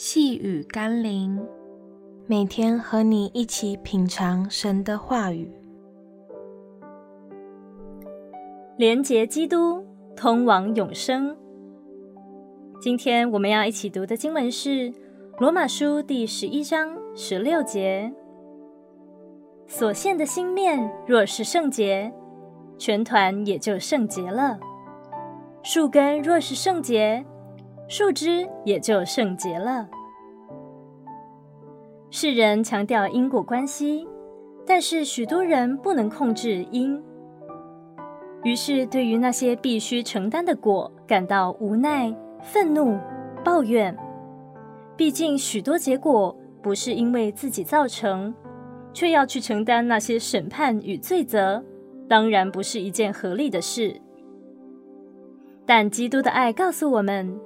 细雨甘霖，每天和你一起品尝神的话语，连结基督，通往永生。今天我们要一起读的经文是《罗马书》第十一章十六节：所献的新面若是圣洁，全团也就圣洁了；树根若是圣洁，树枝也就圣洁了。世人强调因果关系，但是许多人不能控制因，于是对于那些必须承担的果感到无奈、愤怒、抱怨。毕竟许多结果不是因为自己造成，却要去承担那些审判与罪责，当然不是一件合理的事。但基督的爱告诉我们，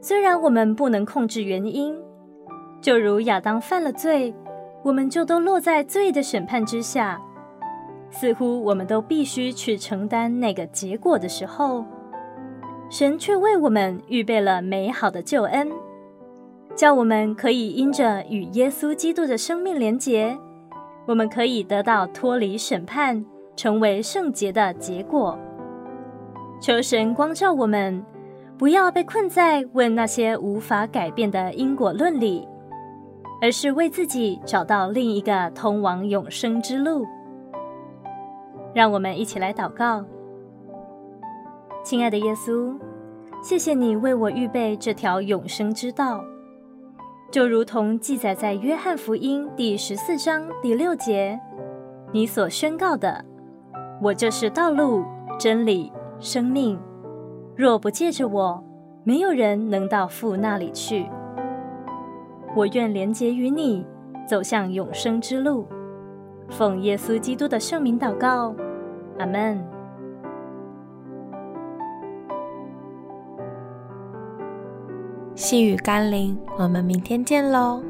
虽然我们不能控制原因。就如亚当犯了罪，我们就都落在罪的审判之下，似乎我们都必须去承担那个结果的时候，神却为我们预备了美好的救恩，叫我们可以因着与耶稣基督的生命连结，我们可以得到脱离审判、成为圣洁的结果。求神光照我们，不要被困在问那些无法改变的因果论里。而是为自己找到另一个通往永生之路。让我们一起来祷告。亲爱的耶稣，谢谢你为我预备这条永生之道，就如同记载在约翰福音第十四章第六节，你所宣告的：“我就是道路、真理、生命，若不借着我，没有人能到父那里去。”我愿连结于你，走向永生之路。奉耶稣基督的圣名祷告，阿门。细雨甘霖，我们明天见喽。